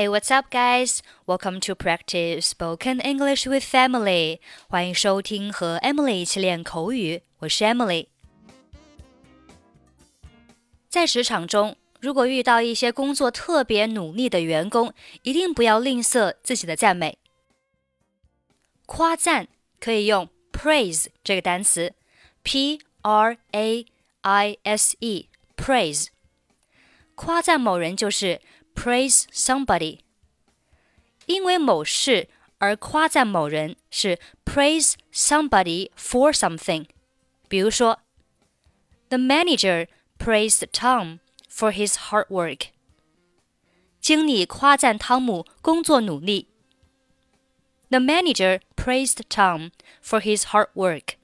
Hey, what's up, guys? Welcome to practice spoken English with Emily. 欢迎收听和 Emily 一起练口语。我是 Emily。在职场中，如果遇到一些工作特别努力的员工，一定不要吝啬自己的赞美。夸赞可以用 praise 这个单词，p r a i s e，praise。夸赞某人就是 praise somebody，因为某事而夸赞某人是 praise somebody for something。比如说，The manager praised Tom for his hard work。经理夸赞汤姆工作努力。The manager praised Tom for his hard work.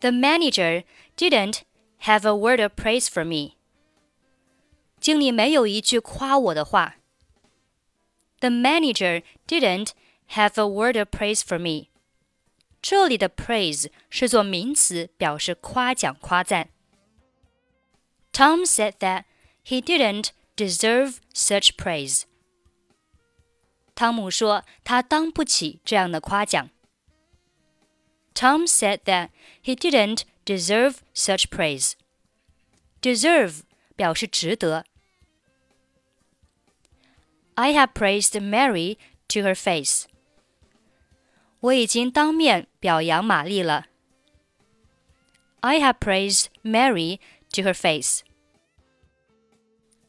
The manager didn't have a word of praise for me. 经理没有一句夸我的话。The manager didn't have a word of praise for me. 这里的 praise 是做名词，表示夸奖、夸赞。Tom said that he didn't deserve such praise. 汤姆说他当不起这样的夸奖。Tom said that he didn't deserve such praise. Deserve 表示值得。 I have praised Mary to her face. 我已经当面表扬玛丽了。I have praised Mary to her face.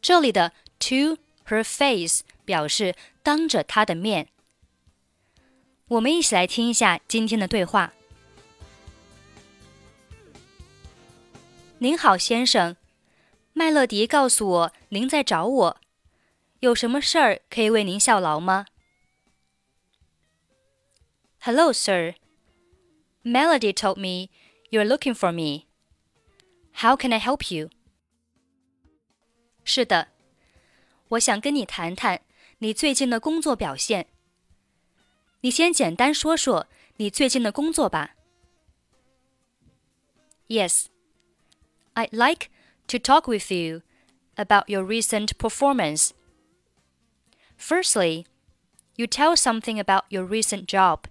这里的 to her face 表示当着她的面。我们一起来听一下今天的对话。您好，先生，麦乐迪告诉我您在找我。有什么事儿可以为您效劳吗？Hello, sir. Melody told me you're looking for me. How can I help you? 是的，我想跟你谈谈你最近的工作表现。你先简单说说你最近的工作吧。Yes, I'd like to talk with you about your recent performance. Firstly, you tell something about your recent job.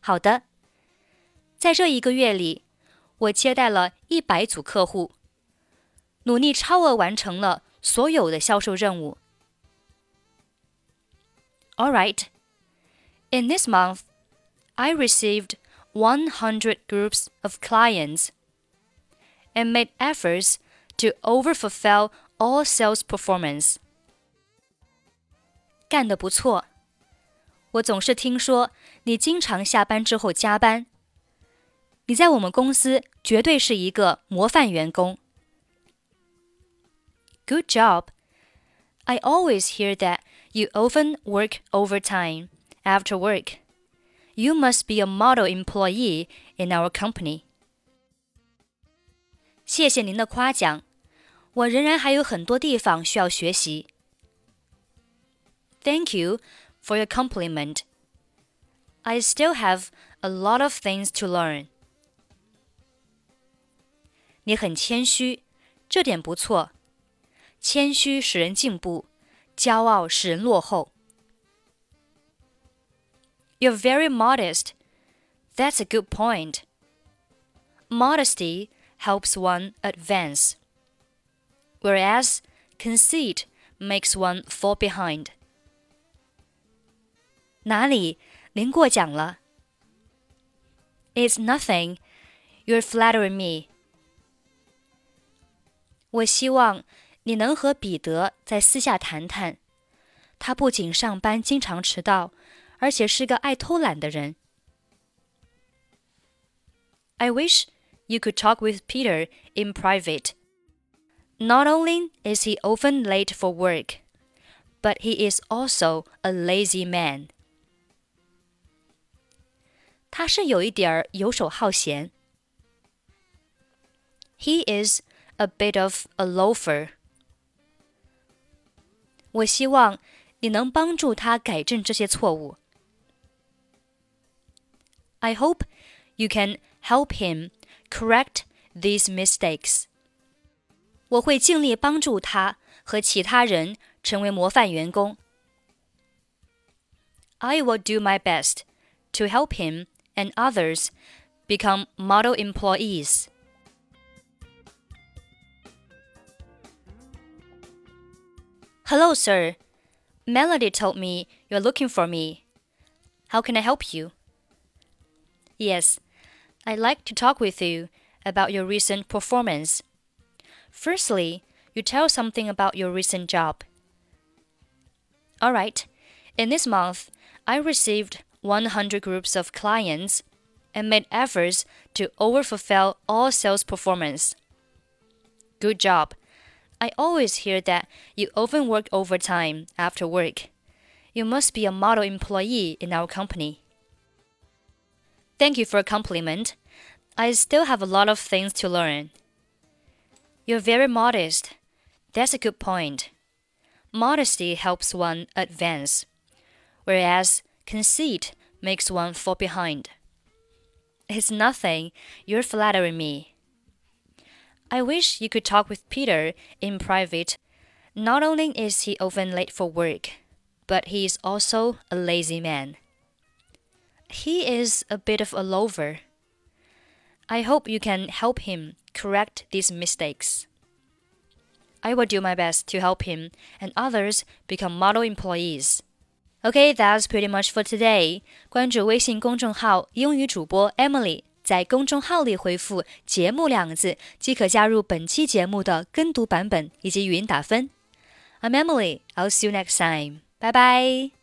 好的，在这一个月里，我接待了一百组客户，努力超额完成了所有的销售任务。All right. In this month, I received 100 groups of clients and made efforts to overfulfill all sales performance。干得不错，我总是听说你经常下班之后加班。你在我们公司绝对是一个模范员工。Good job. I always hear that you often work overtime after work. You must be a model employee in our company. 谢谢您的夸奖。 我仍然还有很多地方需要学习。Thank you for your compliment. I still have a lot of things to learn. 你很谦虚，这点不错。谦虚使人进步，骄傲使人落后。You're very modest. That's a good point. Modesty helps one advance whereas conceit makes one fall behind. 哪里？您过奖了。It's nothing. You're flattering me. 我希望你能和彼得在私下谈谈。他不仅上班经常迟到，而且是个爱偷懒的人。I wish you could talk with Peter in private. Not only is he often late for work, but he is also a lazy man. 他是有一点儿游手好闲。He is a bit of a loafer. 我希望你能帮助他改正这些错误。I hope you can help him correct these mistakes. 我会尽力帮助他和其他人成为模范员工。I will do my best to help him and others become model employees. Hello, sir. Melody told me you're looking for me. How can I help you? Yes, I'd like to talk with you about your recent performance. Firstly, you tell something about your recent job. All right. In this month, I received 100 groups of clients and made efforts to overfulfill all sales performance. Good job. I always hear that you often work overtime after work. You must be a model employee in our company. Thank you for a compliment. I still have a lot of things to learn. You're very modest. That's a good point. Modesty helps one advance, whereas conceit makes one fall behind. It's nothing. You're flattering me. I wish you could talk with Peter in private. Not only is he often late for work, but he is also a lazy man. He is a bit of a lover. I hope you can help him correct these mistakes. I will do my best to help him and others become model employees. Okay, that's pretty much for today. 关注微信公众号“英语主播 Emily”，在公众号里回复“节目”两个字，即可加入本期节目的跟读版本以及语音打分。I'm Emily. I'll see you next time. Bye bye.